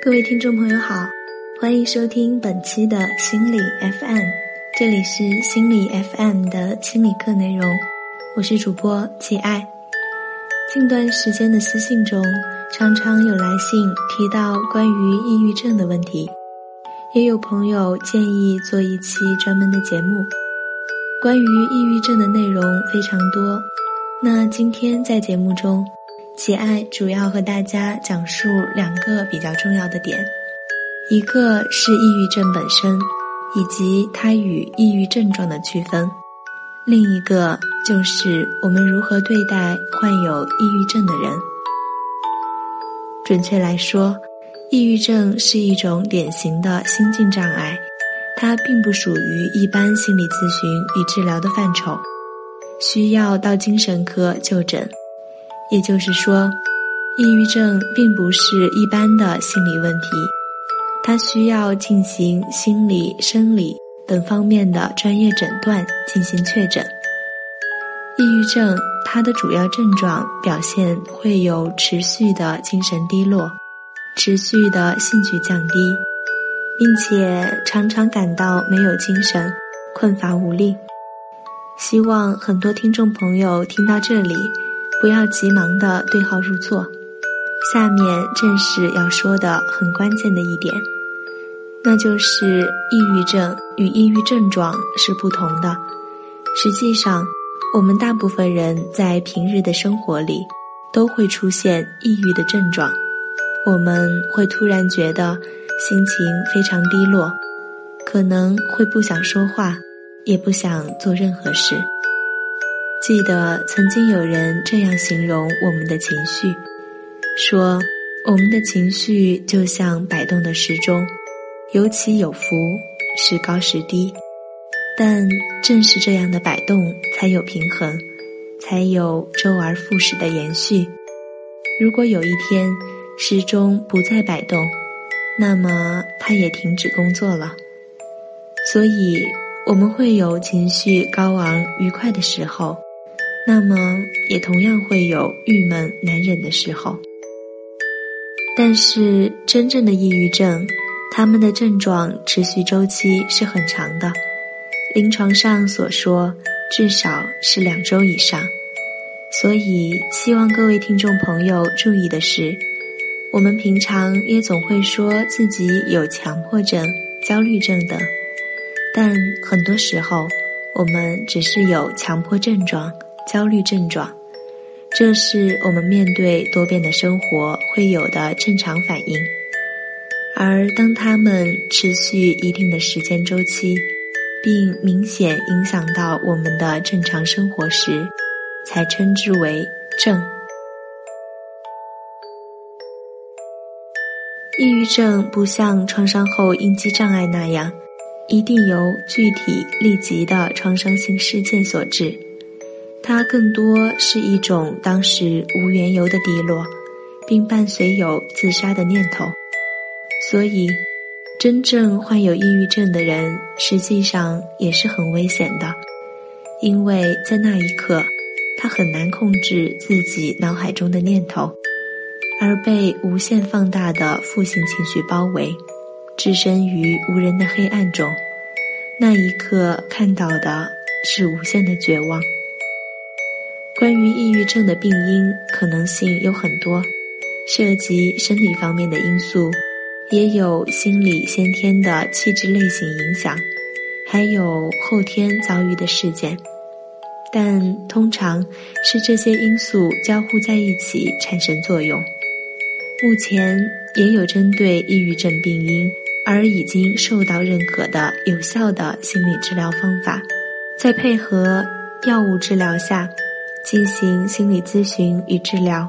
各位听众朋友好，欢迎收听本期的心理 FM，这里是心理 FM 的心理课内容，我是主播齐爱。近段时间的私信中，常常有来信提到关于抑郁症的问题，也有朋友建议做一期专门的节目。关于抑郁症的内容非常多，那今天在节目中。喜爱主要和大家讲述两个比较重要的点，一个是抑郁症本身，以及它与抑郁症状的区分；另一个就是我们如何对待患有抑郁症的人。准确来说，抑郁症是一种典型的心境障碍，它并不属于一般心理咨询与治疗的范畴，需要到精神科就诊。也就是说，抑郁症并不是一般的心理问题，它需要进行心理、生理等方面的专业诊断进行确诊。抑郁症它的主要症状表现会有持续的精神低落、持续的兴趣降低，并且常常感到没有精神、困乏无力。希望很多听众朋友听到这里。不要急忙的对号入座，下面正是要说的很关键的一点，那就是抑郁症与抑郁症状是不同的。实际上，我们大部分人在平日的生活里都会出现抑郁的症状，我们会突然觉得心情非常低落，可能会不想说话，也不想做任何事。记得曾经有人这样形容我们的情绪，说我们的情绪就像摆动的时钟，有起有伏，时高时低。但正是这样的摆动，才有平衡，才有周而复始的延续。如果有一天时钟不再摆动，那么它也停止工作了。所以我们会有情绪高昂、愉快的时候。那么也同样会有郁闷难忍的时候，但是真正的抑郁症，他们的症状持续周期是很长的，临床上所说至少是两周以上。所以希望各位听众朋友注意的是，我们平常也总会说自己有强迫症、焦虑症等，但很多时候我们只是有强迫症状。焦虑症状，这是我们面对多变的生活会有的正常反应，而当他们持续一定的时间周期，并明显影响到我们的正常生活时，才称之为症。抑郁症不像创伤后应激障碍那样，一定由具体立即的创伤性事件所致。它更多是一种当时无缘由的低落，并伴随有自杀的念头。所以，真正患有抑郁症的人实际上也是很危险的，因为在那一刻，他很难控制自己脑海中的念头，而被无限放大的负性情绪包围，置身于无人的黑暗中。那一刻看到的是无限的绝望。关于抑郁症的病因可能性有很多，涉及生理方面的因素，也有心理先天的气质类型影响，还有后天遭遇的事件，但通常是这些因素交互在一起产生作用。目前也有针对抑郁症病因而已经受到认可的有效的心理治疗方法，在配合药物治疗下。进行心理咨询与治疗，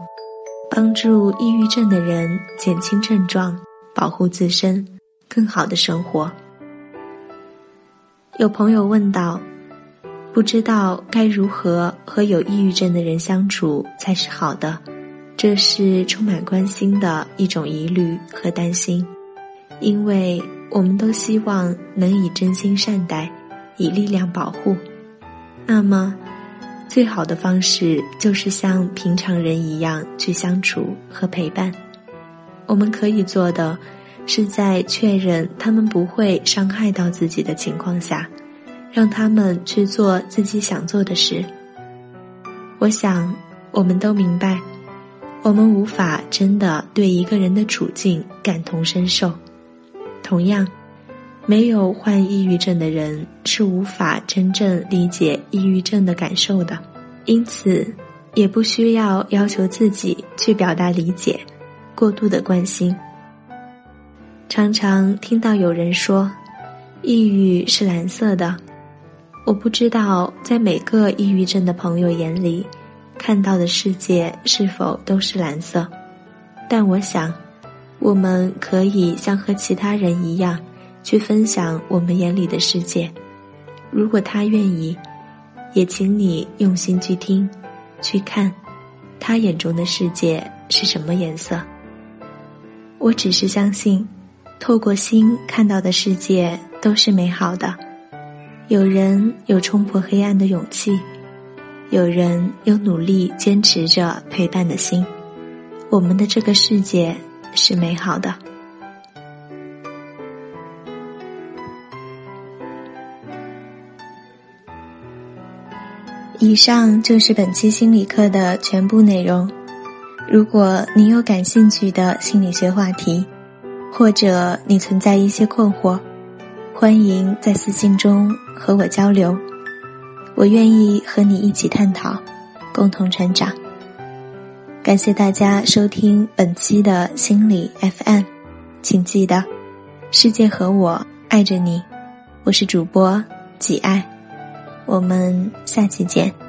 帮助抑郁症的人减轻症状，保护自身，更好的生活。有朋友问道：“不知道该如何和有抑郁症的人相处才是好的？”这是充满关心的一种疑虑和担心，因为我们都希望能以真心善待，以力量保护。那么。最好的方式就是像平常人一样去相处和陪伴。我们可以做的，是在确认他们不会伤害到自己的情况下，让他们去做自己想做的事。我想，我们都明白，我们无法真的对一个人的处境感同身受。同样，没有患抑郁症的人是无法真正理解抑郁症的感受的，因此，也不需要要求自己去表达理解、过度的关心。常常听到有人说，抑郁是蓝色的。我不知道在每个抑郁症的朋友眼里，看到的世界是否都是蓝色，但我想。我们可以像和其他人一样，去分享我们眼里的世界。如果他愿意，也请你用心去听、去看，他眼中的世界是什么颜色。我只是相信，透过心看到的世界都是美好的。有人有冲破黑暗的勇气，有人有努力坚持着陪伴的心。我们的这个世界。是美好的。以上就是本期心理课的全部内容。如果你有感兴趣的心理学话题，或者你存在一些困惑，欢迎在私信中和我交流，我愿意和你一起探讨，共同成长。感谢大家收听本期的心理 FM，请记得，世界和我爱着你，我是主播几爱，我们下期见。